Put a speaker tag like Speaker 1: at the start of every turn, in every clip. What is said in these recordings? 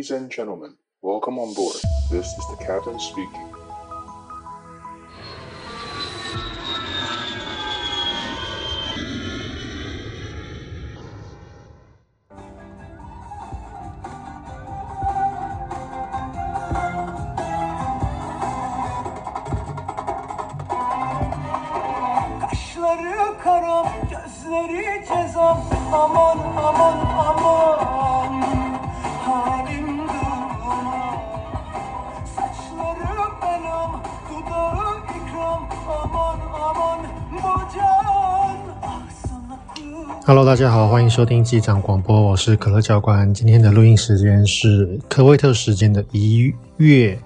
Speaker 1: Ladies and gentlemen, welcome on board. This is the captain speaking.
Speaker 2: 哈喽，大家好，欢迎收听机长广播，我是可乐教官。今天的录音时间是科威特时间的一月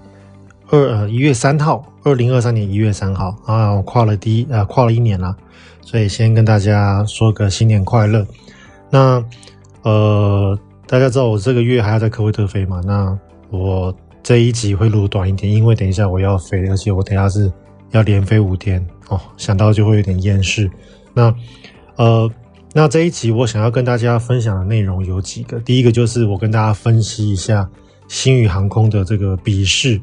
Speaker 2: 二呃一月三号，二零二三年一月三号啊，我跨了第一呃跨了一年了，所以先跟大家说个新年快乐。那呃，大家知道我这个月还要在科威特飞嘛？那我这一集会录短一点，因为等一下我要飞，而且我等下是要连飞五天哦，想到就会有点厌世。那呃。那这一集我想要跟大家分享的内容有几个，第一个就是我跟大家分析一下星宇航空的这个笔试。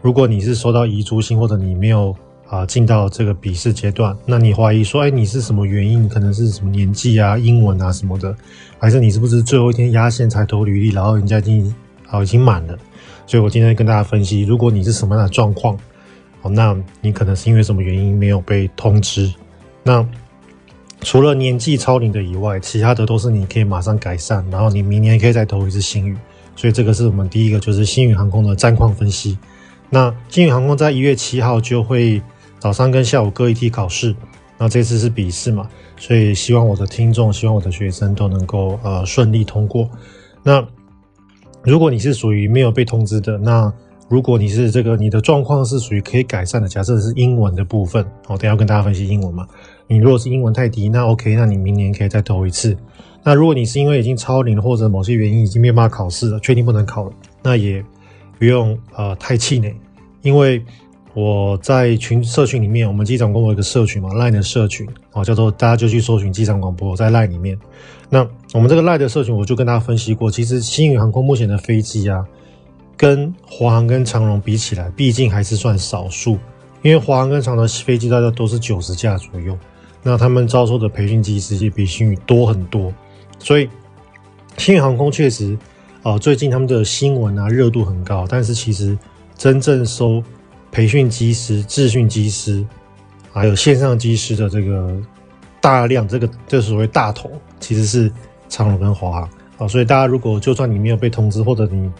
Speaker 2: 如果你是收到遗珠星，或者你没有啊进到这个笔试阶段，那你怀疑说，哎，你是什么原因？可能是什么年纪啊、英文啊什么的，还是你是不是最后一天压线才投履历，然后人家已经好已经满了？所以我今天跟大家分析，如果你是什么样的状况，哦，那你可能是因为什么原因没有被通知？那。除了年纪超龄的以外，其他的都是你可以马上改善，然后你明年可以再投一次新宇。所以这个是我们第一个，就是星宇航空的战况分析。那星宇航空在一月七号就会早上跟下午各一梯考试，那这次是笔试嘛，所以希望我的听众，希望我的学生都能够呃顺利通过。那如果你是属于没有被通知的，那如果你是这个你的状况是属于可以改善的，假设是英文的部分，我等下要跟大家分析英文嘛。你如果是英文太低，那 OK，那你明年可以再投一次。那如果你是因为已经超龄，或者某些原因已经没办法考试了，确定不能考了，那也不用呃太气馁。因为我在群社群里面，我们机长广播有一个社群嘛，LINE 的社群哦，叫做大家就去搜寻机长广播，在 LINE 里面。那我们这个 LINE 的社群，我就跟大家分析过，其实星宇航空目前的飞机啊，跟华航跟长荣比起来，毕竟还是算少数，因为华航跟长荣飞机大概都是九十架左右。那他们招收的培训机师也比新宇多很多，所以新宇航空确实，呃，最近他们的新闻啊热度很高，但是其实真正收培训机师、自训机师，还有线上机师的这个大量，这个这所谓大头，其实是长龙跟华航啊。所以大家如果就算你没有被通知，或者你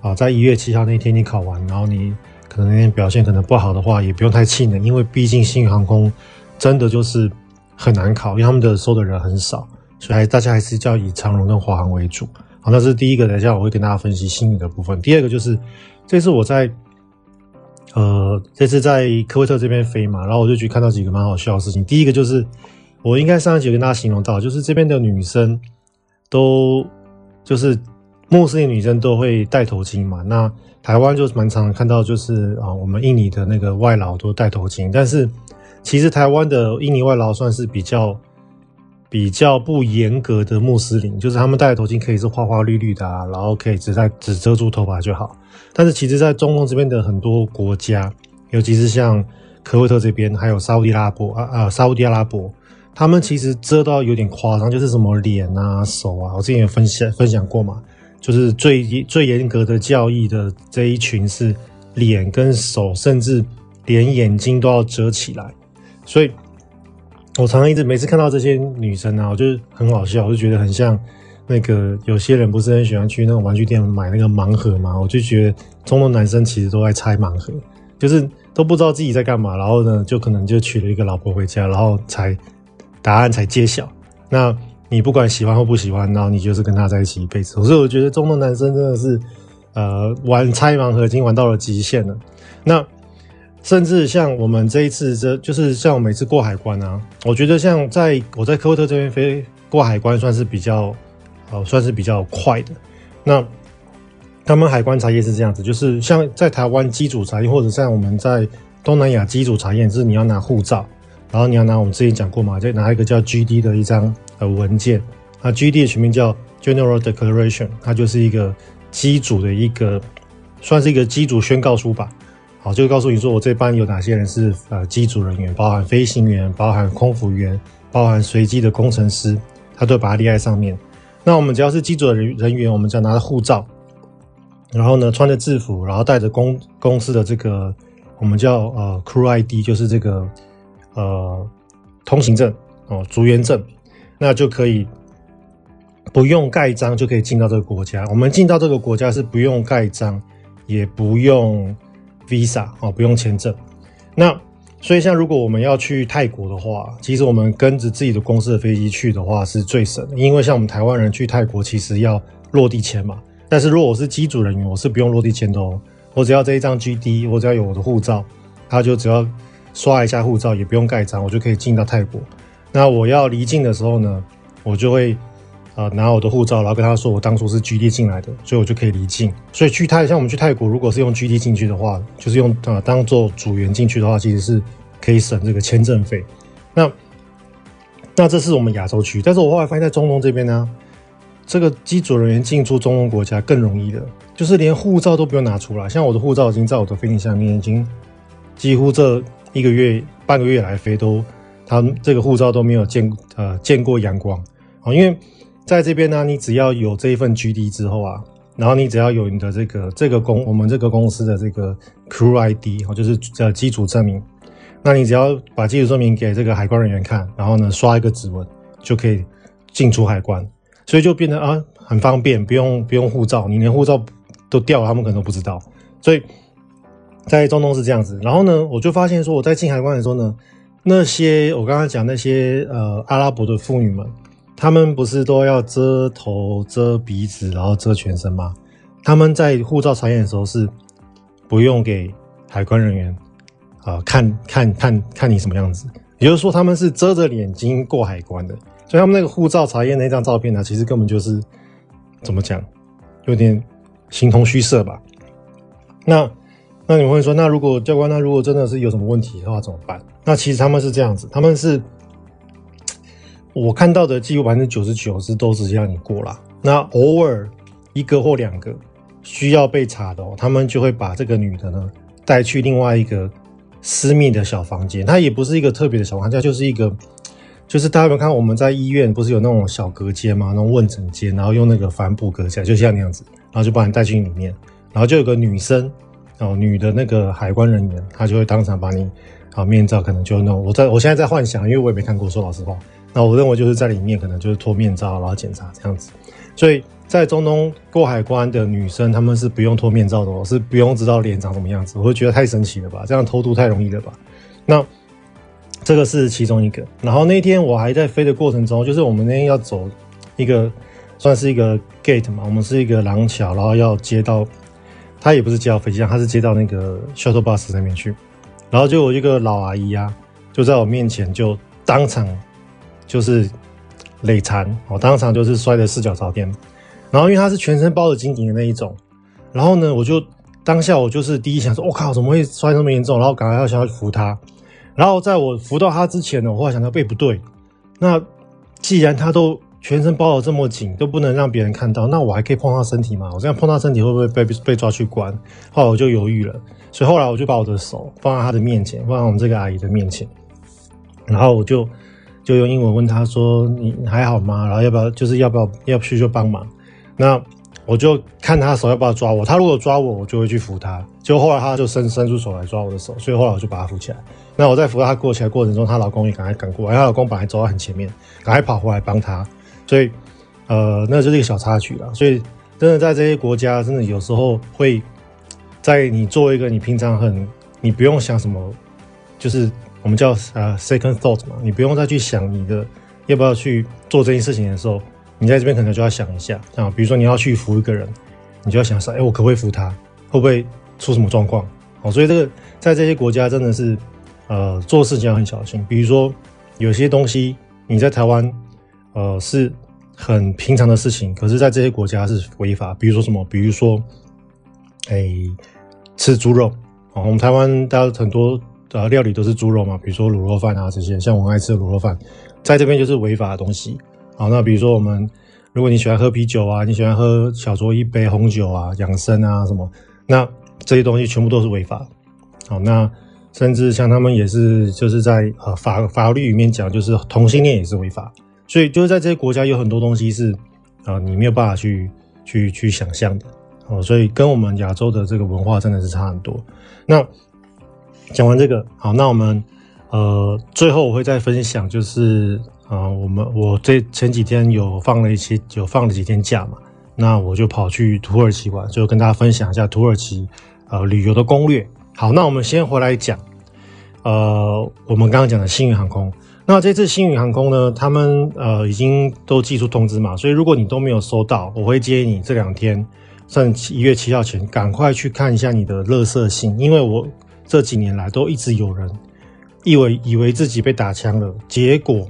Speaker 2: 啊在一月七号那天你考完，然后你可能那天表现可能不好的话，也不用太气馁，因为毕竟新宇航空真的就是。很难考，因为他们的收的人很少，所以还大家还是叫以长荣跟华航为主。好，那是第一个，等一下我会跟大家分析星宇的部分。第二个就是，这次我在，呃，这次在科威特这边飞嘛，然后我就去看到几个蛮好笑的事情。第一个就是，我应该上一集跟大家形容到，就是这边的女生都，就是穆斯林女生都会戴头巾嘛。那台湾就是蛮常看到，就是啊，我们印尼的那个外劳都戴头巾，但是。其实台湾的印尼外劳算是比较比较不严格的穆斯林，就是他们戴的头巾可以是花花绿绿的啊，然后可以只在只遮住头发就好。但是其实，在中东这边的很多国家，尤其是像科威特这边，还有沙乌地阿拉伯啊啊，沙乌地阿拉伯，他们其实遮到有点夸张，就是什么脸啊、手啊，我之前也分享分享过嘛，就是最最严格的教义的这一群是脸跟手，甚至连眼睛都要遮起来。所以，我常常一直每次看到这些女生啊，我就很好笑，我就觉得很像那个有些人不是很喜欢去那种玩具店买那个盲盒嘛，我就觉得中东男生其实都在拆盲盒，就是都不知道自己在干嘛，然后呢，就可能就娶了一个老婆回家，然后才答案才揭晓。那你不管喜欢或不喜欢，然后你就是跟他在一起一辈子。所以我觉得中东男生真的是，呃，玩拆盲盒已经玩到了极限了。那。甚至像我们这一次，这就是像我每次过海关啊，我觉得像在我在科威特这边飞过海关算是比较，呃，算是比较快的。那他们海关查验是这样子，就是像在台湾机组查验，或者像我们在东南亚机组查验，就是你要拿护照，然后你要拿我们之前讲过嘛，就拿一个叫 GD 的一张呃文件。那 GD 的全名叫 General Declaration，它就是一个机组的一个，算是一个机组宣告书吧。好，就告诉你说我这班有哪些人是呃机组人员，包含飞行员，包含空服员，包含随机的工程师，他都把它列在上面。那我们只要是机组的人人员，我们只要拿着护照，然后呢穿着制服，然后带着公公司的这个我们叫呃 Crew ID，就是这个呃通行证哦，组员证，那就可以不用盖章就可以进到这个国家。我们进到这个国家是不用盖章，也不用。Visa 哦，不用签证。那所以像如果我们要去泰国的话，其实我们跟着自己的公司的飞机去的话是最省，因为像我们台湾人去泰国其实要落地签嘛。但是如果我是机组人员，我是不用落地签的哦。我只要这一张 GD，我只要有我的护照，他就只要刷一下护照，也不用盖章，我就可以进到泰国。那我要离境的时候呢，我就会。啊，拿我的护照，然后跟他说我当初是 GD 进来的，所以我就可以离境。所以去泰，像我们去泰国，如果是用 GD 进去的话，就是用啊当做组员进去的话，其实是可以省这个签证费。那那这是我们亚洲区，但是我后来发现，在中东这边呢，这个机组人员进出中东国家更容易的，就是连护照都不用拿出来。像我的护照已经在我的飞行下面，已经几乎这一个月半个月来飞都，他这个护照都没有见呃见过阳光啊，因为。在这边呢，你只要有这一份 GD 之后啊，然后你只要有你的这个这个公我们这个公司的这个 Crew ID 哦，就是呃机组证明，那你只要把机组证明给这个海关人员看，然后呢刷一个指纹就可以进出海关，所以就变得啊很方便，不用不用护照，你连护照都掉了，他们可能都不知道。所以在中东是这样子，然后呢，我就发现说我在进海关的时候呢，那些我刚刚讲那些呃阿拉伯的妇女们。他们不是都要遮头、遮鼻子，然后遮全身吗？他们在护照查验的时候是不用给海关人员啊、看看看看你什么样子，也就是说他们是遮着眼睛过海关的。所以他们那个护照查验那张照片呢，其实根本就是怎么讲，有点形同虚设吧。那那你会说，那如果教官，那如果真的是有什么问题的话怎么办？那其实他们是这样子，他们是。我看到的几乎百分之九十九是都直接让你过了，那偶尔一个或两个需要被查的哦，他们就会把这个女的呢带去另外一个私密的小房间，它也不是一个特别的小房间，就是一个，就是大家有没有看我们在医院不是有那种小隔间吗？那种问诊间，然后用那个帆布隔起来，就像那样子，然后就把你带进里面，然后就有个女生哦，女的那个海关人员，她就会当场把你啊面罩可能就弄，我在我现在在幻想，因为我也没看过，说老实话。那我认为就是在里面可能就是脱面罩，然后检查这样子。所以在中东过海关的女生，她们是不用脱面罩的哦，是不用知道脸长什么样子。我会觉得太神奇了吧，这样偷渡太容易了吧？那这个是其中一个。然后那天我还在飞的过程中，就是我们那天要走一个算是一个 gate 嘛，我们是一个廊桥，然后要接到，他也不是接到飞机上，他是接到那个 shuttle bus 那边去。然后就有一个老阿姨啊，就在我面前就当场。就是累残，我当场就是摔得四脚朝天，然后因为他是全身包着紧紧的那一种，然后呢，我就当下我就是第一想说，我靠，怎么会摔那么严重？然后赶快要想要扶他，然后在我扶到他之前呢，我后来想到，背不对，那既然他都全身包得这么紧，都不能让别人看到，那我还可以碰他身体吗？我这样碰他身体会不会被被抓去关？后来我就犹豫了，所以后来我就把我的手放在他的面前，放在我们这个阿姨的面前，然后我就。就用英文问他说：“你还好吗？然后要不要就是要不要要去就帮忙？”那我就看他手要不要抓我。他如果抓我，我就会去扶他。就后来他就伸伸出手来抓我的手，所以后来我就把他扶起来。那我在扶他过起来过程中，她老公也赶快赶过来。她老公本来走在很前面，赶快跑回来帮他。所以，呃，那就是一个小插曲了。所以，真的在这些国家，真的有时候会在你做一个你平常很你不用想什么，就是。我们叫啊 second thought 嘛，你不用再去想你的要不要去做这件事情的时候，你在这边可能就要想一下啊，比如说你要去扶一个人，你就要想说，哎，我可不可以扶他？会不会出什么状况？哦，所以这个在这些国家真的是呃做事情要很小心。比如说有些东西你在台湾呃是很平常的事情，可是在这些国家是违法。比如说什么？比如说哎吃猪肉啊，我们台湾大家很多。呃，料理都是猪肉嘛，比如说卤肉饭啊这些，像我爱吃的卤肉饭，在这边就是违法的东西。好，那比如说我们，如果你喜欢喝啤酒啊，你喜欢喝小酌一杯红酒啊，养生啊什么，那这些东西全部都是违法。好，那甚至像他们也是就是在呃法法律里面讲，就是同性恋也是违法。所以就是在这些国家有很多东西是啊、呃、你没有办法去去去想象的。哦，所以跟我们亚洲的这个文化真的是差很多。那讲完这个，好，那我们呃最后我会再分享，就是啊、呃，我们我这前几天有放了一些，有放了几天假嘛，那我就跑去土耳其玩，就跟大家分享一下土耳其呃旅游的攻略。好，那我们先回来讲，呃，我们刚刚讲的星宇航空。那这次星宇航空呢，他们呃已经都寄出通知嘛，所以如果你都没有收到，我会建议你这两天。算一月七号前，赶快去看一下你的垃圾信，因为我这几年来都一直有人以为以为自己被打枪了，结果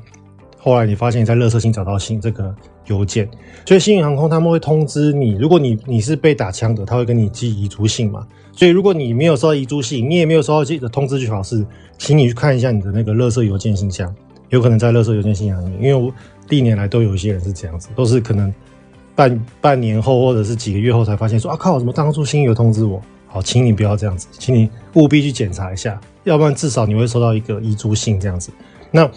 Speaker 2: 后来你发现你在垃圾信找到信这个邮件，所以星宇航空他们会通知你，如果你你是被打枪的，他会跟你寄遗嘱信嘛，所以如果你没有收到遗嘱信，你也没有收到这个通知，最好是请你去看一下你的那个垃圾邮件信箱，有可能在垃圾邮件信箱里面，因为我历年来都有一些人是这样子，都是可能。半半年后，或者是几个月后才发现说啊靠，怎么当初星宇有通知我？好，请你不要这样子，请你务必去检查一下，要不然至少你会收到一个遗嘱信这样子。那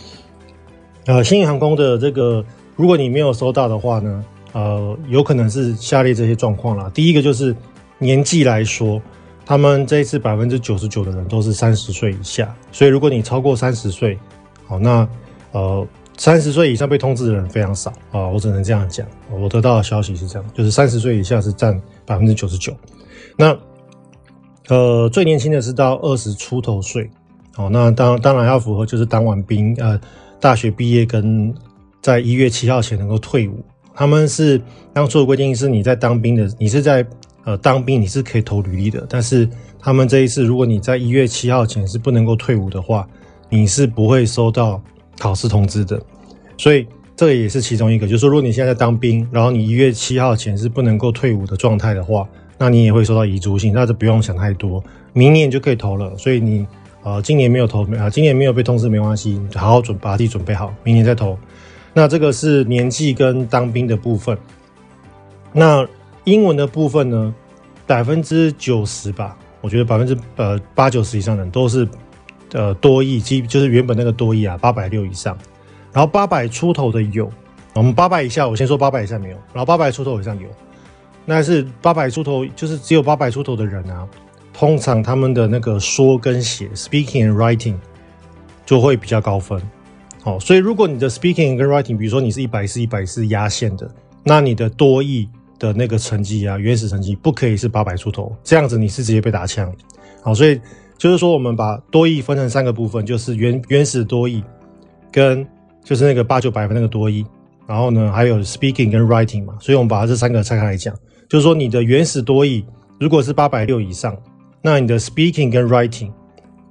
Speaker 2: 呃，新宇航空的这个，如果你没有收到的话呢，呃，有可能是下列这些状况啦。第一个就是年纪来说，他们这一次百分之九十九的人都是三十岁以下，所以如果你超过三十岁，好，那呃。三十岁以上被通知的人非常少啊，我只能这样讲。我得到的消息是这样，就是三十岁以下是占百分之九十九。那呃，最年轻的是到二十出头岁。哦，那当当然要符合就是当完兵，呃，大学毕业跟在一月七号前能够退伍。他们是当初的规定是你在当兵的，你是在呃当兵，你是可以投履历的。但是他们这一次，如果你在一月七号前是不能够退伍的话，你是不会收到。考试通知的，所以这个也是其中一个。就是说，如果你现在在当兵，然后你一月七号前是不能够退伍的状态的话，那你也会收到遗嘱信，那就不用想太多，明年就可以投了。所以你呃今年没有投，啊今年没有被通知没关系，你好好准把自己准备好，明年再投。那这个是年纪跟当兵的部分。那英文的部分呢，百分之九十吧，我觉得百分之呃八九十以上的人都是。呃，多亿基就是原本那个多亿啊，八百六以上，然后八百出头的有，我们八百以下，我先说八百以下没有，然后八百出头以上有，那是八百出头，就是只有八百出头的人啊，通常他们的那个说跟写 （speaking and writing） 就会比较高分。哦，所以如果你的 speaking 跟 writing，比如说你是一百四、一百四压线的，那你的多译的那个成绩啊，原始成绩不可以是八百出头，这样子你是直接被打枪。好，所以。就是说，我们把多译分成三个部分，就是原原始多译，跟就是那个八九百分那个多益，然后呢，还有 speaking 跟 writing 嘛，所以我们把这三个拆开来讲。就是说，你的原始多益如果是八百六以上，那你的 speaking 跟 writing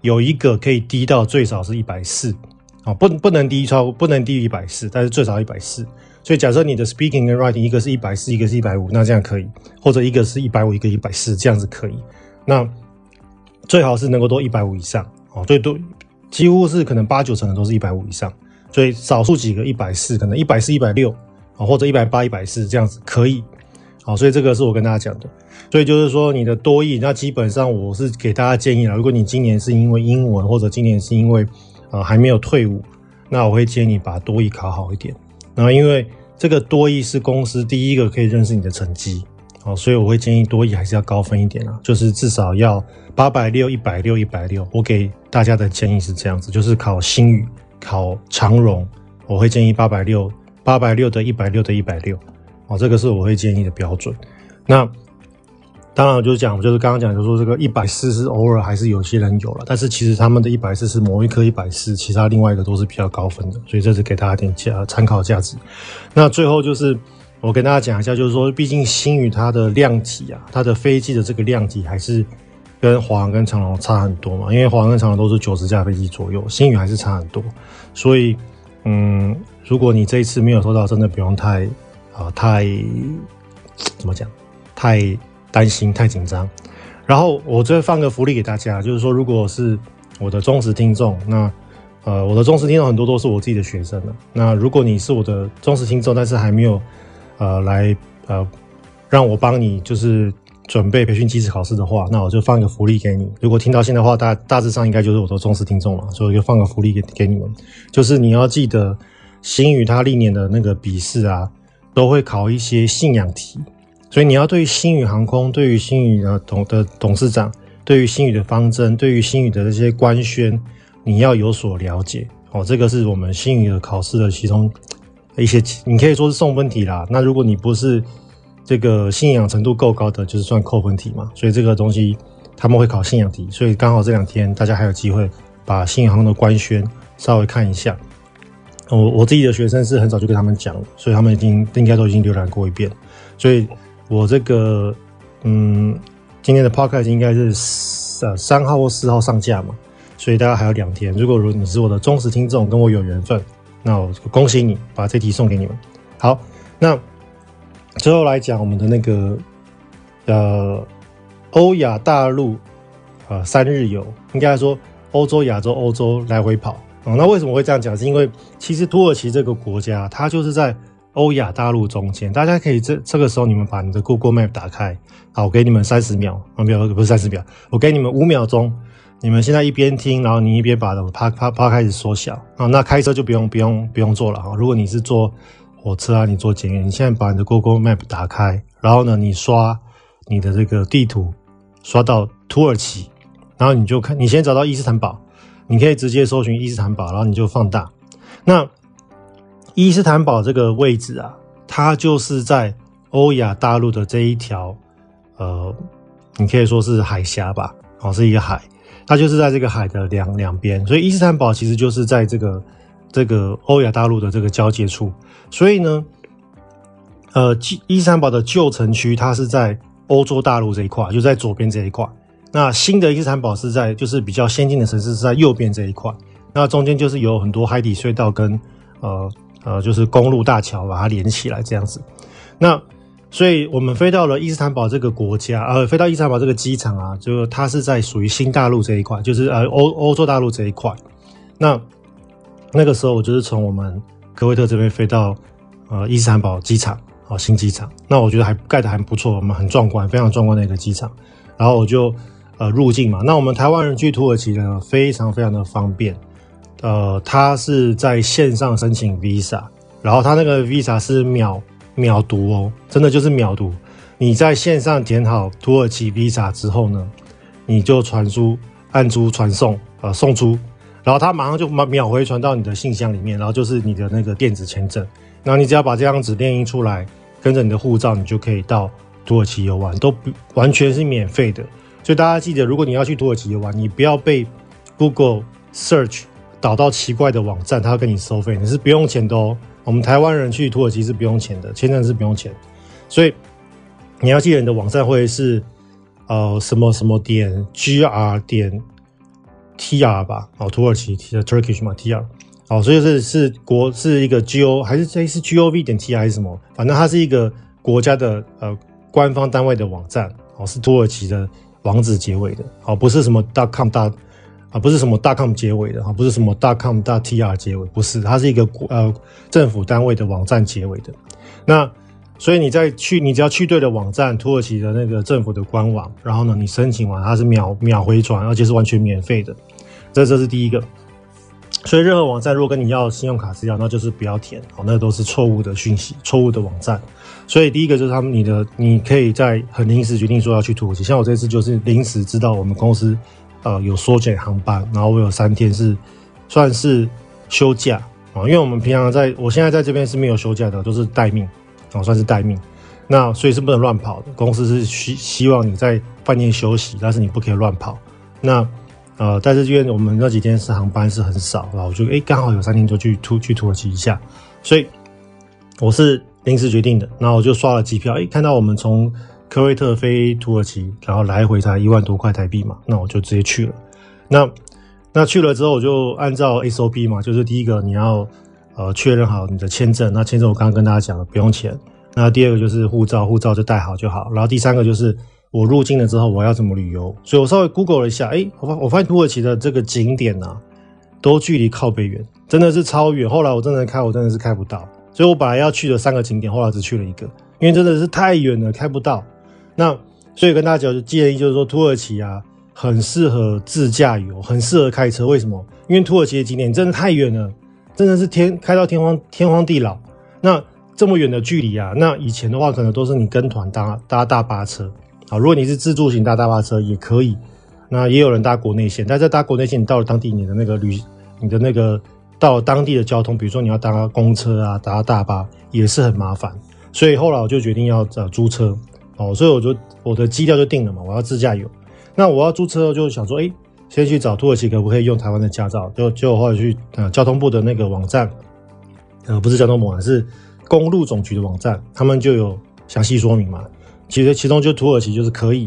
Speaker 2: 有一个可以低到最少是一百四啊，不不能低超不能低于一百四，但是最少一百四。所以假设你的 speaking 跟 writing 一个是一百四，一个是一百五，那这样可以，或者一个是一百五，一个一百四，这样子可以。那最好是能够都一百五以上哦，最多几乎是可能八九成的都是一百五以上，所以少数几个一百四，可能一百四、一百六啊，或者一百八、一百四这样子可以，好，所以这个是我跟大家讲的。所以就是说你的多益，那基本上我是给大家建议了，如果你今年是因为英文，或者今年是因为呃还没有退伍，那我会建议你把多益考好一点。然后因为这个多益是公司第一个可以认识你的成绩。好，所以我会建议多益还是要高分一点啊，就是至少要八百六、一百六、一百六。我给大家的建议是这样子，就是考新语、考长荣，我会建议八百六、八百六的一百六的一百六。哦，这个是我会建议的标准。那当然就是讲，就是刚刚讲，就是说这个一百四是偶尔还是有些人有了，但是其实他们的一百四是某一科一百四，其他另外一个都是比较高分的，所以这是给大家点价参考价值。那最后就是。我跟大家讲一下，就是说，毕竟星宇它的量体啊，它的飞机的这个量体还是跟华航跟长荣差很多嘛。因为华航跟长荣都是九十架飞机左右，星宇还是差很多。所以，嗯，如果你这一次没有收到，真的不用太啊、太怎么讲，太担心、太紧张。然后我再放个福利给大家，就是说，如果是我的忠实听众，那呃，我的忠实听众很多都是我自己的学生了。那如果你是我的忠实听众，但是还没有呃来呃让我帮你就是准备培训机师考试的话，那我就放一个福利给你。如果听到现在的话，大大致上应该就是我的忠实听众了，所以就放个福利给给你们，就是你要记得新宇他历年的那个笔试啊，都会考一些信仰题，所以你要对星宇航空、对于星宇的董的董事长、对于星宇的方针、对于星宇的这些官宣，你要有所了解哦。这个是我们星宇的考试的其中一些，你可以说是送分题啦。那如果你不是这个信仰程度够高的，就是算扣分题嘛。所以这个东西他们会考信仰题，所以刚好这两天大家还有机会把星宇航空的官宣稍微看一下。我我自己的学生是很早就跟他们讲，所以他们已经应该都已经浏览过一遍。所以我这个嗯，今天的 podcast 应该是呃三号或四号上架嘛，所以大概还有两天。如果如你是我的忠实听众，跟我有缘分，那我恭喜你，把这题送给你们。好，那最后来讲我们的那个呃欧亚大陆呃三日游，应该说欧洲、亚洲、欧洲来回跑。哦，那为什么会这样讲？是因为其实土耳其这个国家，它就是在欧亚大陆中间。大家可以这这个时候，你们把你的 Google Map 打开，好，我给你们三十秒，啊，没有，不是三十秒，我给你们五秒钟。你们现在一边听，然后你一边把它啪啪啪开始缩小啊。那开车就不用不用不用做了哈。如果你是坐火车啊，你坐捷运，你现在把你的 Google Map 打开，然后呢，你刷你的这个地图，刷到土耳其，然后你就看，你先找到伊斯坦堡。你可以直接搜寻伊斯坦堡，然后你就放大。那伊斯坦堡这个位置啊，它就是在欧亚大陆的这一条，呃，你可以说是海峡吧，哦，是一个海，它就是在这个海的两两边。所以伊斯坦堡其实就是在这个这个欧亚大陆的这个交界处。所以呢，呃，伊斯坦堡的旧城区它是在欧洲大陆这一块，就在左边这一块。那新的伊斯坦堡是在，就是比较先进的城市是在右边这一块，那中间就是有很多海底隧道跟呃呃就是公路大桥把它连起来这样子。那所以我们飞到了伊斯坦堡这个国家，呃，飞到伊斯坦堡这个机场啊，就它是在属于新大陆这一块，就是呃欧欧洲大陆这一块。那那个时候我就是从我们科威特这边飞到呃伊斯坦堡机场，哦，新机场。那我觉得还盖得还不错，我们很壮观，非常壮观的一个机场。然后我就。呃，入境嘛，那我们台湾人去土耳其呢，非常非常的方便。呃，他是在线上申请 visa，然后他那个 visa 是秒秒读哦，真的就是秒读。你在线上填好土耳其 visa 之后呢，你就传输，按出传送，呃，送出，然后他马上就秒回传到你的信箱里面，然后就是你的那个电子签证。然后你只要把这张纸列印出来，跟着你的护照，你就可以到土耳其游玩，都完全是免费的。所以大家记得，如果你要去土耳其的话，你不要被 Google Search 导到奇怪的网站，他要跟你收费，你是不用钱的哦。我们台湾人去土耳其是不用钱的，签证是不用钱。所以你要记得你的网站会是呃什么什么点 gr 点 tr 吧？哦，土耳其的 Turkish 嘛 tr。哦，所以是是国是一个 go 还是这是 gov 点 tr 还是什么？反正它是一个国家的呃官方单位的网站哦，是土耳其的。网址结尾的，好，不是什么 dot .com 大啊，不是什么 dot .com 结尾的，哈，不是什么 dot .com 大 .tr 结尾，不是，它是一个呃政府单位的网站结尾的。那所以你在去，你只要去对了网站，土耳其的那个政府的官网，然后呢，你申请完，它是秒秒回传，而且是完全免费的。这这是第一个。所以任何网站如果跟你要信用卡资料，那就是不要填，好，那都是错误的讯息，错误的网站。所以第一个就是他们，你的你可以在很临时决定说要去土耳其，像我这次就是临时知道我们公司呃有缩减航班，然后我有三天是算是休假啊，因为我们平常在我现在在这边是没有休假的，都是待命啊，算是待命。那所以是不能乱跑的，公司是希希望你在饭店休息，但是你不可以乱跑。那呃，但是因为我们那几天是航班是很少，然后我就诶刚好有三天就去土去土耳其一下，所以我是。临时决定的，然后我就刷了机票，诶，看到我们从科威特飞土耳其，然后来回才一万多块台币嘛，那我就直接去了。那那去了之后，我就按照 SOP 嘛，就是第一个你要呃确认好你的签证，那签证我刚刚跟大家讲了，不用钱。那第二个就是护照，护照就带好就好。然后第三个就是我入境了之后我要怎么旅游，所以我稍微 Google 了一下，诶，我发我发现土耳其的这个景点、啊，都距离靠北远，真的是超远。后来我真的开，我真的是开不到。所以我本来要去的三个景点，后来只去了一个，因为真的是太远了，开不到。那所以跟大家讲，建议就是说，土耳其啊，很适合自驾游，很适合开车。为什么？因为土耳其的景点真的太远了，真的是天开到天荒天荒地老。那这么远的距离啊，那以前的话可能都是你跟团搭搭大巴车啊。如果你是自助型搭大巴车也可以，那也有人搭国内线。但是搭国内线，你到了当地，你的那个旅，你的那个到当地的交通，比如说你要搭公车啊，搭大巴也是很麻烦。所以后来我就决定要找租车。哦，所以我就我的基调就定了嘛，我要自驾游。那我要租车，就想说，哎，先去找土耳其可不可以用台湾的驾照？就就后来去呃交通部的那个网站，呃不是交通部啊，是公路总局的网站，他们就有详细说明嘛。其实其中就土耳其就是可以，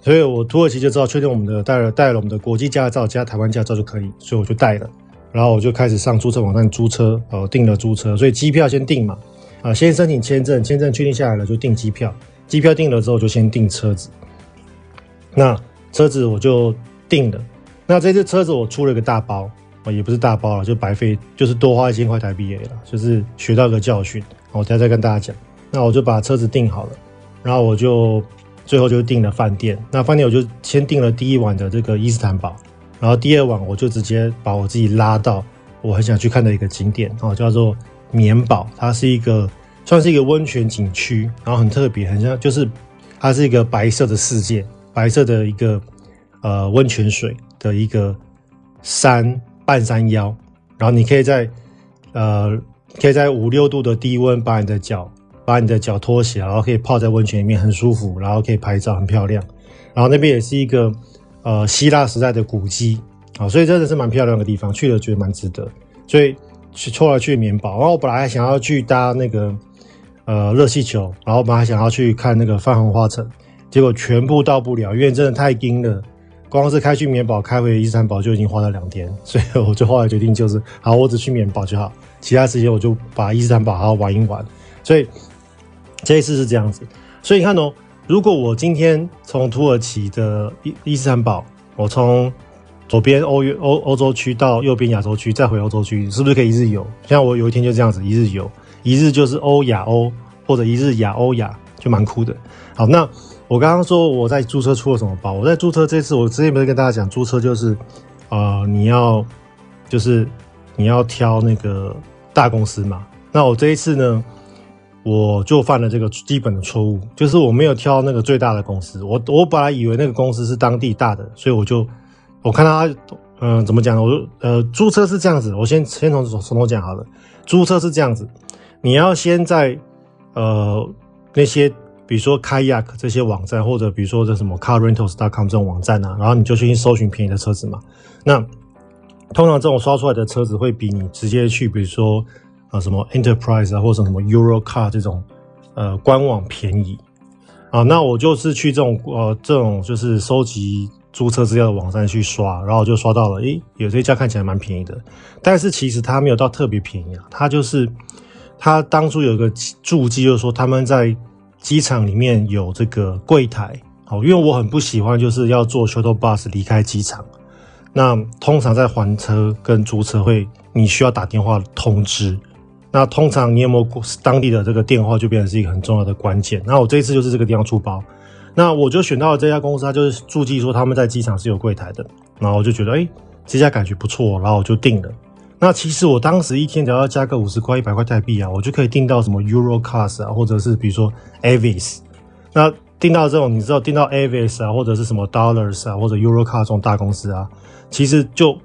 Speaker 2: 所以我土耳其就知道确定我们的带了带了我们的国际驾照加台湾驾照就可以，所以我就带了，然后我就开始上租车网站租车，呃订了租车，所以机票先订嘛，啊先申请签证，签证确定下来了就订机票。机票订了之后，就先订车子。那车子我就订了。那这次车子我出了一个大包，也不是大包了，就白费，就是多花一千块台币了，就是学到个教训。我等下再跟大家讲。那我就把车子订好了，然后我就最后就订了饭店。那饭店我就先订了第一晚的这个伊斯坦堡，然后第二晚我就直接把我自己拉到我很想去看的一个景点哦，叫做棉堡，它是一个。算是一个温泉景区，然后很特别，很像就是它是一个白色的世界，白色的一个呃温泉水的一个山半山腰，然后你可以在呃可以在五六度的低温把你的脚把你的脚脱起来，然后可以泡在温泉里面很舒服，然后可以拍照很漂亮，然后那边也是一个呃希腊时代的古迹啊，所以真的是蛮漂亮的地方，去了觉得蛮值得，所以去后来去棉堡，然后我本来还想要去搭那个。呃，热气球，然后我们还想要去看那个泛红花城，结果全部到不了，因为真的太惊了。光是开去棉堡，开回伊斯坦堡就已经花了两天，所以我就后来决定就是，好，我只去棉堡就好，其他时间我就把伊斯坦堡好好玩一玩。所以这一次是这样子。所以你看哦，如果我今天从土耳其的伊伊斯坦堡，我从左边欧欧欧洲区到右边亚洲区，再回欧洲区，是不是可以一日游？像我有一天就这样子一日游。一日就是欧亚欧，或者一日亚欧亚，就蛮酷的。好，那我刚刚说我在租车出了什么包？我在租车这次，我之前不是跟大家讲，租车就是，呃，你要就是你要挑那个大公司嘛。那我这一次呢，我就犯了这个基本的错误，就是我没有挑那个最大的公司。我我本来以为那个公司是当地大的，所以我就我看他，嗯、怎么讲呢？我呃，租车是这样子，我先先从从头讲好了。租车是这样子。你要先在呃那些比如说 Kayak 这些网站，或者比如说这什么 CarRentals.com 这种网站啊，然后你就去搜寻便宜的车子嘛。那通常这种刷出来的车子会比你直接去比如说呃什么 Enterprise 啊，或者什么 Eurocar 这种呃官网便宜啊。那我就是去这种呃这种就是收集租车资料的网站去刷，然后就刷到了，诶，有这家看起来蛮便宜的，但是其实它没有到特别便宜啊，它就是。他当初有个注记，就是说他们在机场里面有这个柜台，哦，因为我很不喜欢就是要坐 shuttle bus 离开机场。那通常在还车跟租车会，你需要打电话通知。那通常你有没有当地的这个电话，就变成是一个很重要的关键。那我这一次就是这个地方出包，那我就选到了这家公司，他就是注记说他们在机场是有柜台的。然后我就觉得，哎，这家感觉不错，然后我就订了。那其实我当时一天只要加个五十块、一百块代币啊，我就可以订到什么 Eurocars 啊，或者是比如说 Avis。那订到这种，你知道订到 Avis 啊，或者是什么 Dollars 啊，或者 Eurocars 这种大公司啊，其实就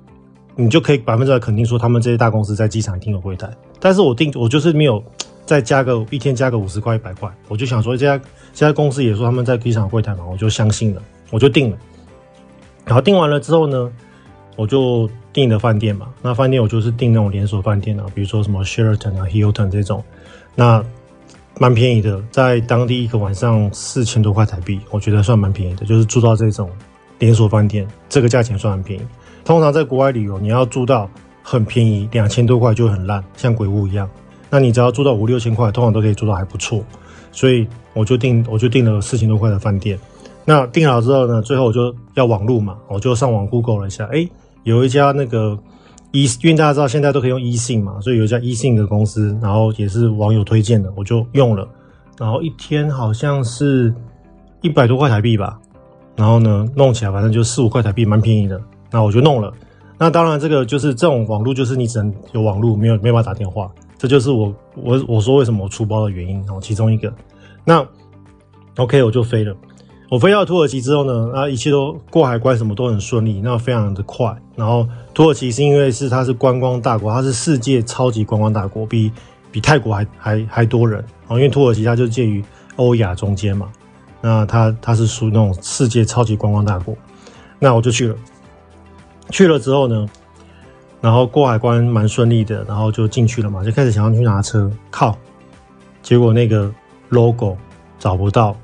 Speaker 2: 你就可以百分之百肯定说，他们这些大公司在机场一定有柜台。但是我订我就是没有再加个一天加个五十块、一百块，我就想说这家这家公司也说他们在机场柜台嘛，我就相信了，我就订了。然后订完了之后呢，我就订的饭店嘛，那饭店我就是订那种连锁饭店啊，比如说什么 Sheraton 啊、Hilton 这种，那蛮便宜的，在当地一个晚上四千多块台币，我觉得算蛮便宜的，就是住到这种连锁饭店，这个价钱算很便宜。通常在国外旅游，你要住到很便宜，两千多块就很烂，像鬼屋一样。那你只要住到五六千块，通常都可以住到还不错。所以我就订，我就订了四千多块的饭店。那订好之后呢，最后我就要网路嘛，我就上网 Google 了一下，哎。有一家那个一因为大家知道现在都可以用一信嘛，所以有一家一信的公司，然后也是网友推荐的，我就用了，然后一天好像是一百多块台币吧，然后呢弄起来反正就四五块台币，蛮便宜的，那我就弄了。那当然这个就是这种网络，就是你只能有网络，没有没办法打电话，这就是我我我说为什么我出包的原因哦，其中一个。那 OK 我就飞了。我飞到土耳其之后呢，啊，一切都过海关什么都很顺利，那非常的快。然后土耳其是因为是它是观光大国，它是世界超级观光大国，比比泰国还还还多人啊。因为土耳其它就介于欧亚中间嘛，那它它是属于那种世界超级观光大国。那我就去了，去了之后呢，然后过海关蛮顺利的，然后就进去了嘛，就开始想要去拿车，靠，结果那个 logo 找不到。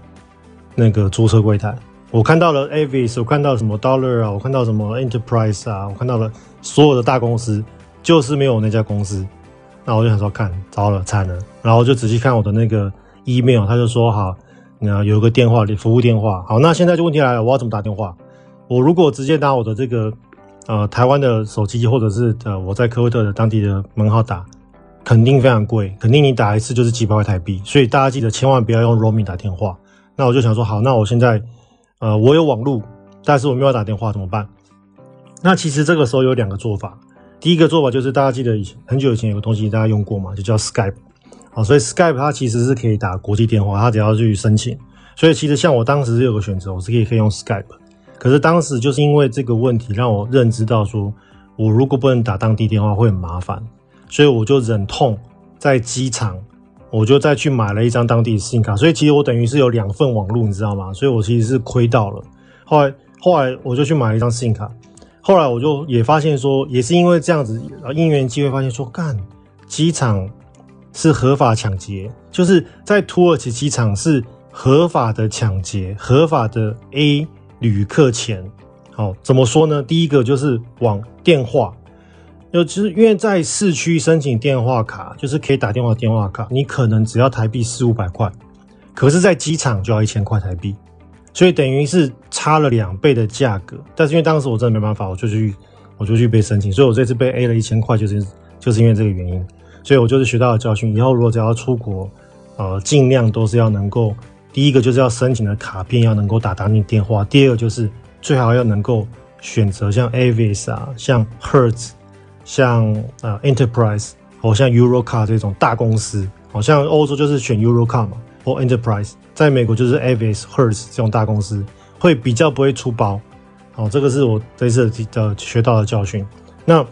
Speaker 2: 那个租车柜台，我看到了 Avis，我看到什么 Dollar 啊，我看到什么 Enterprise 啊，我看到了所有的大公司，就是没有那家公司。那我就想说，看，糟了，惨了。然后就仔细看我的那个 email，他就说，好，那有个电话，服务电话。好，那现在就问题来了，我要怎么打电话？我如果直接打我的这个呃台湾的手机，或者是呃我在科威特的当地的门号打，肯定非常贵，肯定你打一次就是几百块台币。所以大家记得千万不要用 roaming 打电话。那我就想说，好，那我现在，呃，我有网络，但是我没有打电话，怎么办？那其实这个时候有两个做法。第一个做法就是大家记得以前很久以前有个东西大家用过嘛，就叫 Skype。好，所以 Skype 它其实是可以打国际电话，它只要去申请。所以其实像我当时是有个选择，我是可以可以用 Skype。可是当时就是因为这个问题，让我认知到说，我如果不能打当地电话会很麻烦，所以我就忍痛在机场。我就再去买了一张当地的 SIM 卡，所以其实我等于是有两份网络，你知道吗？所以我其实是亏到了。后来，后来我就去买了一张 SIM 卡，后来我就也发现说，也是因为这样子，因缘机会发现说，干，机场是合法抢劫，就是在土耳其机场是合法的抢劫，合法的 A 旅客钱。好，怎么说呢？第一个就是网电话。就其实，因为在市区申请电话卡，就是可以打电话电话卡，你可能只要台币四五百块，可是，在机场就要一千块台币，所以等于是差了两倍的价格。但是因为当时我真的没办法，我就去，我就去被申请，所以我这次被 A 了一千块，就是就是因为这个原因。所以我就是学到了教训，以后如果只要出国，呃，尽量都是要能够，第一个就是要申请的卡片要能够打当地电话，第二个就是最好要能够选择像 Avis 啊，像 Hertz。像呃 Enterprise 或像 Eurocar 这种大公司，好像欧洲就是选 Eurocar 嘛，或 Enterprise，在美国就是 Avis、Hertz 这种大公司会比较不会出包。好，这个是我这次的学到的教训。那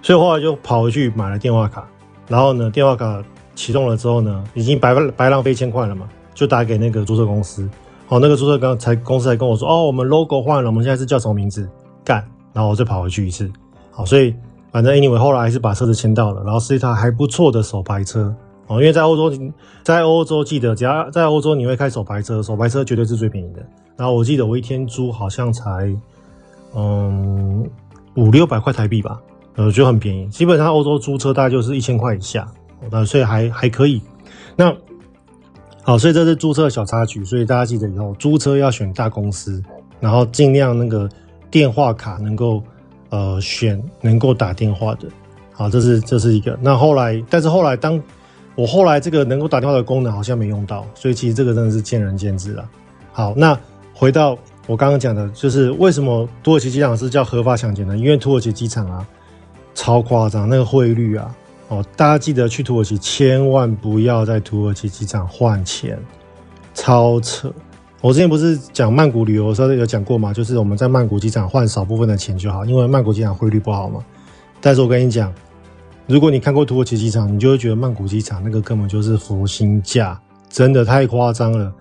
Speaker 2: 所以后来就跑回去买了电话卡，然后呢，电话卡启动了之后呢，已经白白浪费一千块了嘛，就打给那个租车公司。好，那个租车刚才公司才跟我说，哦，我们 logo 换了，我们现在是叫什么名字？干，然后我就跑回去一次。好，所以反正 anyway 后来还是把车子签到了，然后是一台还不错的手牌车哦，因为在欧洲，在欧洲记得只要在欧洲你会开手牌车，手牌车绝对是最便宜的。然后我记得我一天租好像才嗯五六百块台币吧，呃就很便宜。基本上欧洲租车大概就是一千块以下，那所以还还可以。那好，所以这是租车的小插曲，所以大家记得以后租车要选大公司，然后尽量那个电话卡能够。呃，选能够打电话的，好，这是这是一个。那后来，但是后来，当我后来这个能够打电话的功能好像没用到，所以其实这个真的是见仁见智了。好，那回到我刚刚讲的，就是为什么土耳其机场是叫合法抢劫呢？因为土耳其机场啊，超夸张，那个汇率啊，哦，大家记得去土耳其千万不要在土耳其机场换钱，超扯。我之前不是讲曼谷旅游的时候有讲过吗？就是我们在曼谷机场换少部分的钱就好，因为曼谷机场汇率不好嘛。但是我跟你讲，如果你看过土耳其机场，你就会觉得曼谷机场那个根本就是佛心价，真的太夸张了。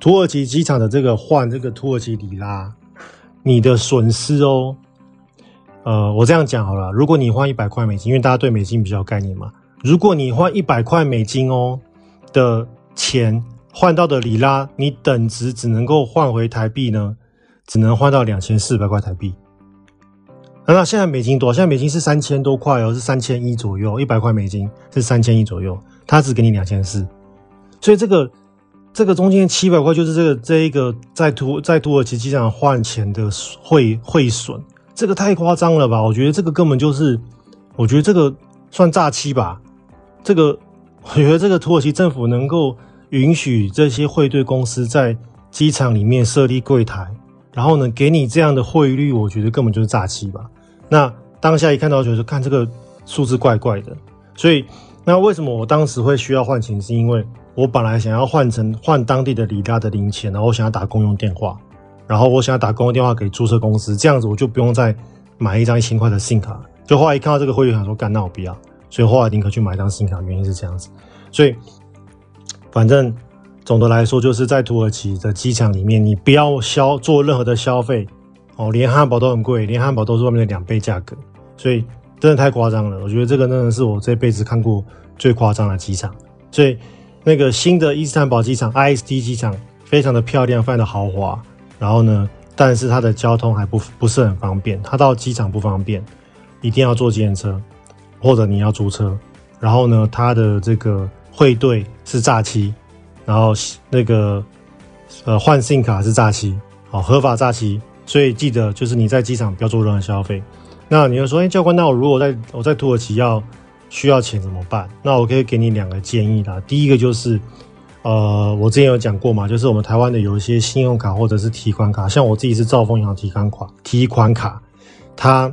Speaker 2: 土耳其机场的这个换这个土耳其里拉，你的损失哦，呃，我这样讲好了，如果你换一百块美金，因为大家对美金比较概念嘛，如果你换一百块美金哦的钱。换到的里拉，你等值只能够换回台币呢，只能换到两千四百块台币。那现在美金多少？现在美金是三千多块哦，是三千一左右。一百块美金是三千一左右，他只给你两千四。所以这个这个中间七百块就是这个这一个在土在土耳其机场换钱的汇汇损，这个太夸张了吧？我觉得这个根本就是，我觉得这个算诈欺吧。这个我觉得这个土耳其政府能够允许这些汇兑公司在机场里面设立柜台，然后呢给你这样的汇率，我觉得根本就是诈欺吧。那当下一看到，觉得看这个数字怪怪的，所以那为什么我当时会需要换钱？是因为我本来想要换成换当地的里拉的零钱，然后我想要打公用电话。然后我想要打公用电话给租车公司，这样子我就不用再买一张一千块的 SIM 卡。就后来一看到这个会员卡，说干，那我不要。所以后来宁可去买一张 SIM 卡，原因是这样子。所以反正总的来说，就是在土耳其的机场里面，你不要消做任何的消费哦，连汉堡都很贵，连汉堡都是外面的两倍价格。所以真的太夸张了，我觉得这个真的是我这辈子看过最夸张的机场。所以那个新的伊斯坦堡机场 IST 机场非常的漂亮，非常的豪华。然后呢，但是它的交通还不不是很方便，它到机场不方便，一定要坐计程车，或者你要租车。然后呢，它的这个汇兑是诈欺，然后那个呃换 SIM 卡是诈欺，好合法诈欺。所以记得就是你在机场不要做任何消费。那你就说，哎，教官，那我如果在我在土耳其要需要钱怎么办？那我可以给你两个建议啦。第一个就是。呃，我之前有讲过嘛，就是我们台湾的有一些信用卡或者是提款卡，像我自己是兆丰银行提款卡，提款卡，它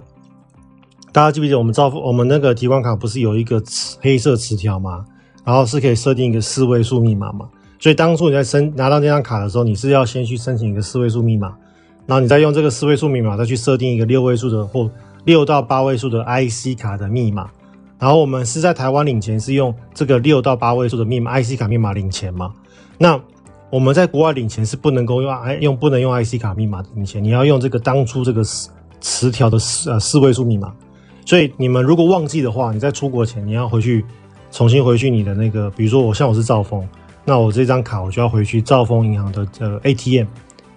Speaker 2: 大家记不记得我们兆丰我们那个提款卡不是有一个黑色磁条吗？然后是可以设定一个四位数密码嘛？所以当初你在申拿到这张卡的时候，你是要先去申请一个四位数密码，然后你再用这个四位数密码再去设定一个六位数的或六到八位数的 IC 卡的密码。然后我们是在台湾领钱，是用这个六到八位数的密码 IC 卡密码领钱嘛？那我们在国外领钱是不能够用 I 用不能用 IC 卡密码领钱，你要用这个当初这个磁条的四呃四位数密码。所以你们如果忘记的话，你在出国前你要回去重新回去你的那个，比如说我像我是兆丰，那我这张卡我就要回去兆丰银行的呃 ATM，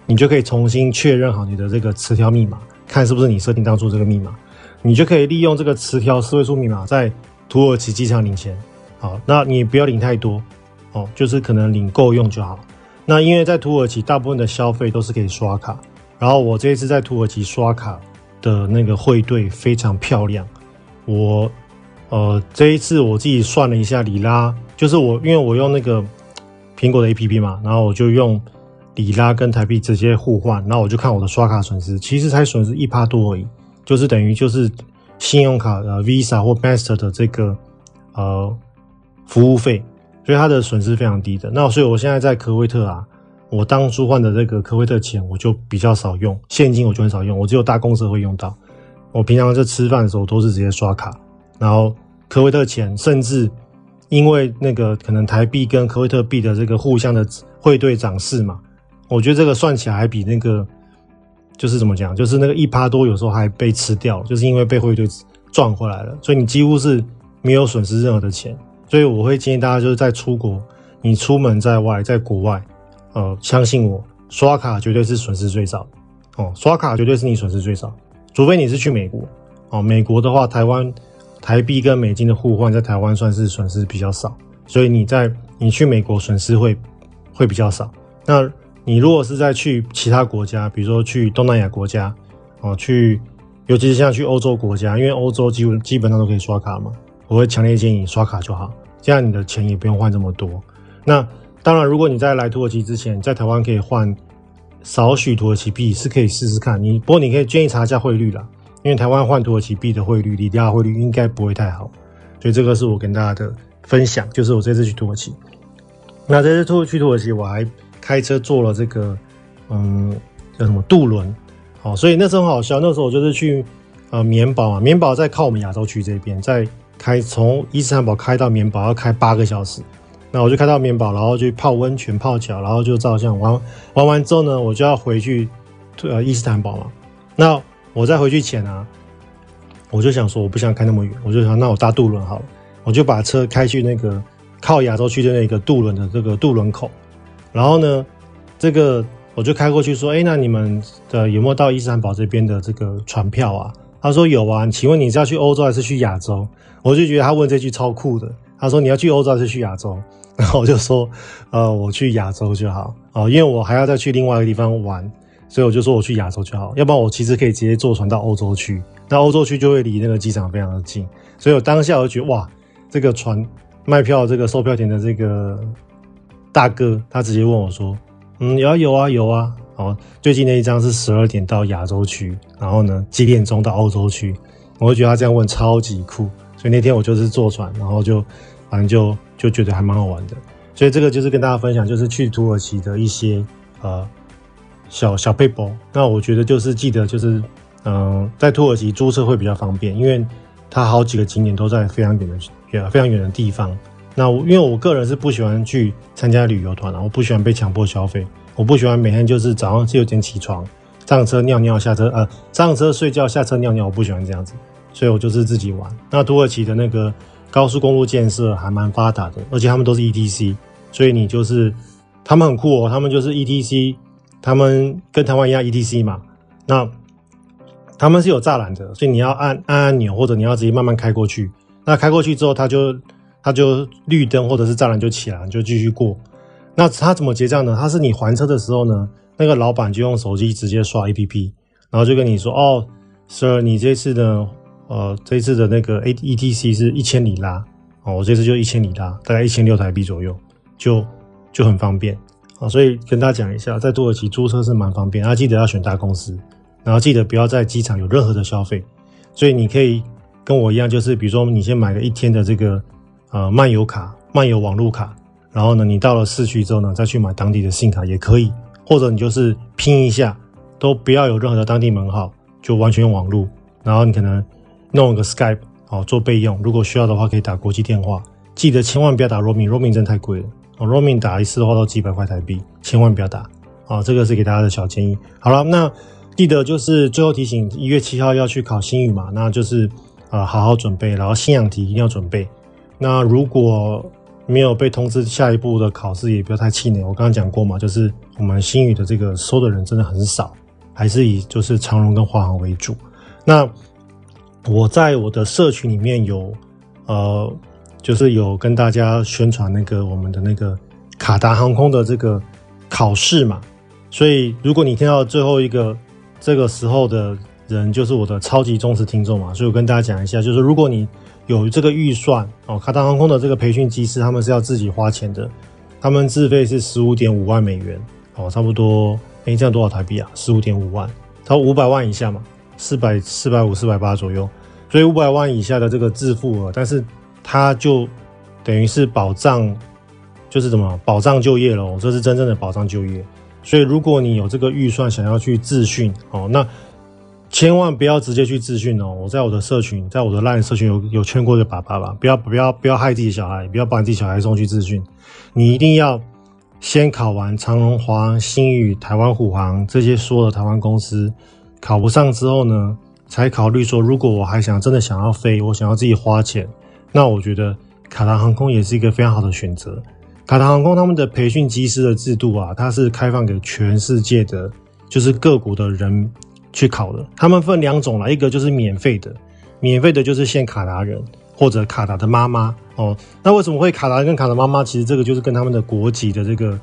Speaker 2: 你就可以重新确认好你的这个磁条密码，看是不是你设定当初这个密码。你就可以利用这个磁条四位数密码在土耳其机场领钱，好，那你不要领太多，哦，就是可能领够用就好。那因为在土耳其大部分的消费都是可以刷卡，然后我这一次在土耳其刷卡的那个汇兑非常漂亮。我呃这一次我自己算了一下里拉，就是我因为我用那个苹果的 APP 嘛，然后我就用里拉跟台币直接互换，然后我就看我的刷卡损失，其实才损失一趴多而已。就是等于就是信用卡呃 Visa 或 Master 的这个呃服务费，所以它的损失非常低的。那所以我现在在科威特啊，我当初换的这个科威特钱我就比较少用现金，我就很少用，我只有大公司会用到。我平常在吃饭的时候都是直接刷卡，然后科威特钱甚至因为那个可能台币跟科威特币的这个互相的汇兑涨势嘛，我觉得这个算起来还比那个。就是怎么讲，就是那个一趴多，有时候还被吃掉，就是因为被汇兑赚回来了，所以你几乎是没有损失任何的钱。所以我会建议大家，就是在出国，你出门在外，在国外，呃，相信我，刷卡绝对是损失最少哦，刷卡绝对是你损失最少，除非你是去美国哦，美国的话，台湾台币跟美金的互换在台湾算是损失比较少，所以你在你去美国损失会会比较少。那你如果是在去其他国家，比如说去东南亚国家，哦，去，尤其是像去欧洲国家，因为欧洲基本基本上都可以刷卡嘛，我会强烈建议你刷卡就好，这样你的钱也不用换这么多。那当然，如果你在来土耳其之前，在台湾可以换少许土耳其币，是可以试试看。你不过你可以建议查一下汇率啦，因为台湾换土耳其币的汇率，里拉汇率应该不会太好，所以这个是我跟大家的分享，就是我这次去土耳其。那这次去土耳其我还。开车坐了这个，嗯，叫什么渡轮，好，所以那时候好笑。那时候我就是去呃棉堡啊，棉堡在靠我们亚洲区这边，在开从伊斯坦堡开到棉堡要开八个小时。那我就开到棉堡，然后去泡温泉、泡脚，然后就照相。玩玩完之后呢，我就要回去呃伊斯坦堡嘛。那我再回去前啊，我就想说我不想开那么远，我就想那我搭渡轮好了，我就把车开去那个靠亚洲区的那个渡轮的这个渡轮口。然后呢，这个我就开过去说，哎，那你们的有没有到伊斯坦堡这边的这个船票啊？他说有啊，请问你是要去欧洲还是去亚洲？我就觉得他问这句超酷的。他说你要去欧洲还是去亚洲？然 后我就说，呃，我去亚洲就好哦，因为我还要再去另外一个地方玩，所以我就说我去亚洲就好，要不然我其实可以直接坐船到欧洲去，那欧洲区就会离那个机场非常的近，所以我当下我就觉得哇，这个船卖票这个售票点的这个大哥，他直接问我说，嗯，有啊有啊有啊，哦，最近那一张是十二点到亚洲区，然后呢几点钟到欧洲区，我就觉得他这样问超级酷，所以那天我就是坐船，然后就反正就就觉得还蛮好玩的，所以这个就是跟大家分享，就是去土耳其的一些呃。小小背包，那我觉得就是记得就是，嗯、在土耳其租车会比较方便，因为它好几个景点都在非常远的远非常远的地方。那我因为我个人是不喜欢去参加旅游团啊，我不喜欢被强迫消费，我不喜欢每天就是早上六点起床上车尿尿下车呃上车睡觉下车尿尿，我不喜欢这样子，所以我就是自己玩。那土耳其的那个高速公路建设还蛮发达的，而且他们都是 ETC，所以你就是他们很酷哦，他们就是 ETC。他们跟台湾一样 ETC 嘛，那他们是有栅栏的，所以你要按按按钮，或者你要直接慢慢开过去。那开过去之后，他就他就绿灯或者是栅栏就起来，你就继续过。那他怎么结账呢？他是你还车的时候呢，那个老板就用手机直接刷 APP，然后就跟你说：“哦，Sir，你这次的呃这次的那个 A ETC 是一千里拉哦，我这次就一千里拉，大概一千六台币左右，就就很方便。”啊，所以跟大家讲一下，在土耳其租车是蛮方便，啊，记得要选大公司，然后记得不要在机场有任何的消费。所以你可以跟我一样，就是比如说你先买了一天的这个呃漫游卡、漫游网路卡，然后呢，你到了市区之后呢，再去买当地的信卡也可以，或者你就是拼一下，都不要有任何的当地门号，就完全用网路，然后你可能弄一个 Skype 哦做备用，如果需要的话可以打国际电话，记得千万不要打 Roaming，Roaming 真太贵了。哦，roaming 打一次的话都几百块台币，千万不要打啊！这个是给大家的小建议。好了，那记得就是最后提醒，一月七号要去考新语嘛，那就是、呃，好好准备，然后信仰题一定要准备。那如果没有被通知下一步的考试，也不要太气馁。我刚刚讲过嘛，就是我们新语的这个收的人真的很少，还是以就是长荣跟华航为主。那我在我的社群里面有呃。就是有跟大家宣传那个我们的那个卡达航空的这个考试嘛，所以如果你听到最后一个这个时候的人，就是我的超级忠实听众嘛，所以我跟大家讲一下，就是如果你有这个预算哦，卡达航空的这个培训机师他们是要自己花钱的，他们自费是十五点五万美元哦，差不多诶，这样多少台币啊？十五点五万，差五百万以下嘛，四百四百五四百八左右，所以五百万以下的这个自付额，但是。他就等于是保障，就是怎么保障就业了，这是真正的保障就业。所以如果你有这个预算想要去自训哦，那千万不要直接去自训哦。我在我的社群，在我的 LINE 社群有有劝过一个爸爸吧，不要不要不要害自己小孩，不要把你自己小孩送去自训。你一定要先考完长荣、华航、新宇、台湾虎航这些所有的台湾公司，考不上之后呢，才考虑说，如果我还想真的想要飞，我想要自己花钱。那我觉得卡达航空也是一个非常好的选择。卡达航空他们的培训机师的制度啊，它是开放给全世界的，就是各国的人去考的。他们分两种啦，一个就是免费的，免费的就是限卡达人或者卡达的妈妈哦。那为什么会卡达跟卡达妈妈？其实这个就是跟他们的国籍的这个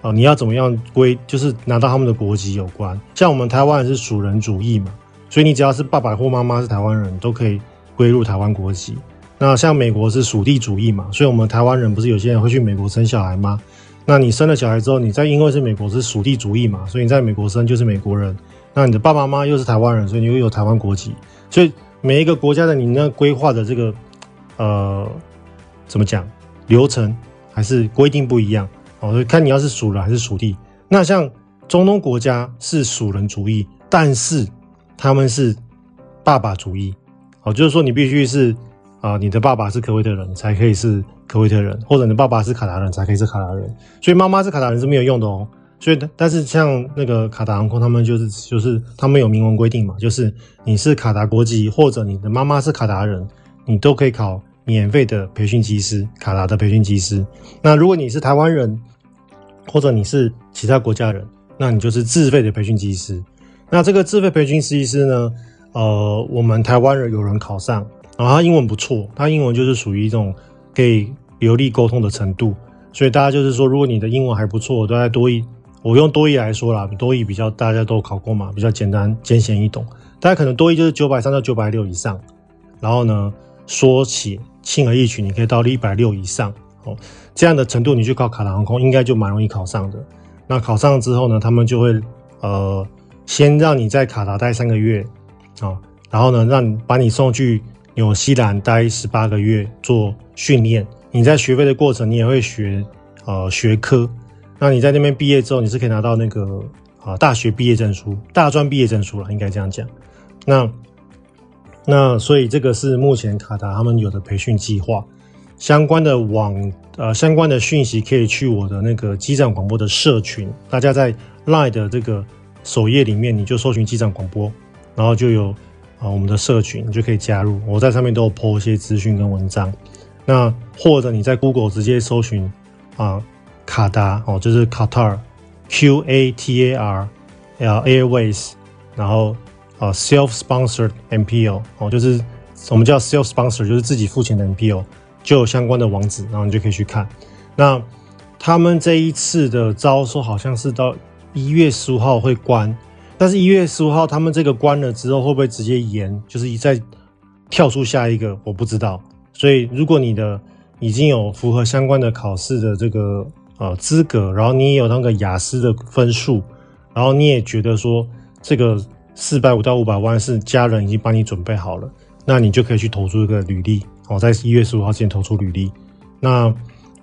Speaker 2: 哦，你要怎么样归，就是拿到他们的国籍有关。像我们台湾人是属人主义嘛，所以你只要是爸爸或妈妈是台湾人都可以归入台湾国籍。那像美国是属地主义嘛，所以我们台湾人不是有些人会去美国生小孩吗？那你生了小孩之后，你再因为是美国是属地主义嘛，所以你在美国生就是美国人。那你的爸爸妈妈又是台湾人，所以你又有台湾国籍。所以每一个国家的你那规划的这个呃怎么讲流程还是规定不一样哦，所以看你要是属人还是属地。那像中东国家是属人主义，但是他们是爸爸主义哦，就是说你必须是。啊，你的爸爸是科威特人才可以是科威特人，或者你的爸爸是卡达人才可以是卡达人，所以妈妈是卡达人是没有用的哦。所以，但是像那个卡达航空，他们就是就是他们有明文规定嘛，就是你是卡达国籍或者你的妈妈是卡达人，你都可以考免费的培训机师，卡达的培训机师。那如果你是台湾人或者你是其他国家人，那你就是自费的培训机师。那这个自费培训机师呢，呃，我们台湾人有人考上。然后他英文不错，他英文就是属于一种可以流利沟通的程度，所以大家就是说，如果你的英文还不错，大概多一我用多益来说啦，多益比较大家都考过嘛，比较简单浅显易懂。大家可能多益就是九百三到九百六以上，然后呢，说起轻而易举，你可以到一百六以上哦，这样的程度你去考卡达航空应该就蛮容易考上的。那考上之后呢，他们就会呃先让你在卡达待三个月啊，然后呢让把你送去纽西兰待十八个月做训练。你在学飞的过程，你也会学呃学科。那你在那边毕业之后，你是可以拿到那个啊、大学毕业证书、大专毕业证书了，应该这样讲。那那所以这个是目前卡达他们有的培训计划，相关的网呃相关的讯息可以去我的那个机长广播的社群，大家在 Line 的这个首页里面，你就搜寻机长广播，然后就有啊、我们的社群，你就可以加入。我在上面都有 po 一些资讯跟文章。那或者你在 Google 直接搜寻啊卡达哦，就是 Qatar，Q A T A R L Airways，然后。啊，self-sponsored MPO 哦，就是我们叫 self-sponsor，就是自己付钱的 MPO，就有相关的网址，然后你就可以去看。那他们这一次的招收好像是到一月十五号会关，但是一月十五号他们这个关了之后会不会直接延，就是一再跳出下一个，我不知道。所以如果你的已经有符合相关的考试的这个呃资格，然后你也有那个雅思的分数，然后你也觉得说这个。四百五到五百万是家人已经帮你准备好了，那你就可以去投出一个履历哦，在一月十五号之前投出履历。那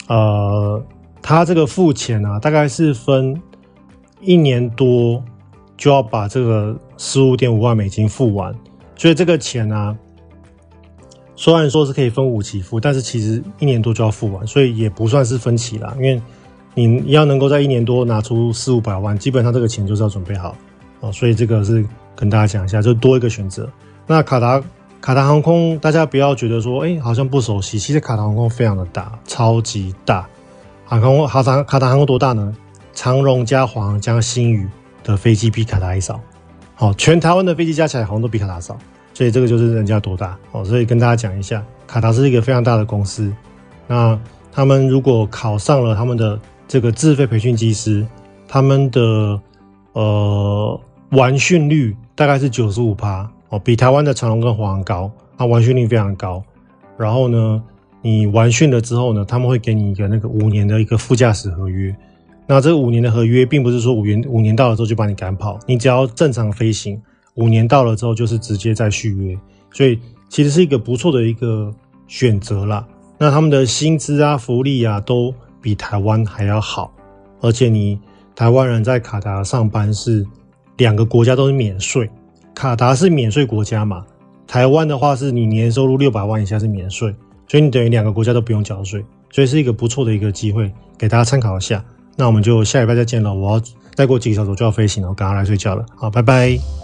Speaker 2: 呃，他这个付钱啊，大概是分一年多就要把这个十五点五万美金付完，所以这个钱啊，虽然说是可以分五期付，但是其实一年多就要付完，所以也不算是分期啦，因为你要能够在一年多拿出四五百万，基本上这个钱就是要准备好哦，所以这个是。跟大家讲一下，就多一个选择。那卡达卡达航空，大家不要觉得说，哎、好像不熟悉。其实卡达航空非常的大，超级大。航空卡达卡达航空多大呢？长荣加华航加星宇的飞机比卡达还少。好，全台湾的飞机加起来好像都比卡达少。所以这个就是人家多大。哦，所以跟大家讲一下，卡达是一个非常大的公司。那他们如果考上了他们的这个自费培训机师，他们的呃完训率。大概是九十五趴哦，比台湾的长隆跟华航高，它完训率非常高。然后呢，你完训了之后呢，他们会给你一个那个五年的一个副驾驶合约。那这五年的合约，并不是说五年五年到了之后就把你赶跑，你只要正常飞行，五年到了之后就是直接再续约。所以其实是一个不错的一个选择啦。那他们的薪资啊、福利啊，都比台湾还要好。而且你台湾人在卡达上班是。两个国家都是免税，卡达是免税国家嘛，台湾的话是你年收入六百万以下是免税，所以你等于两个国家都不用缴税，所以是一个不错的一个机会，给大家参考一下。那我们就下礼拜再见了，我要再过几个小时就要飞行了，我赶快来睡觉了，好，拜拜。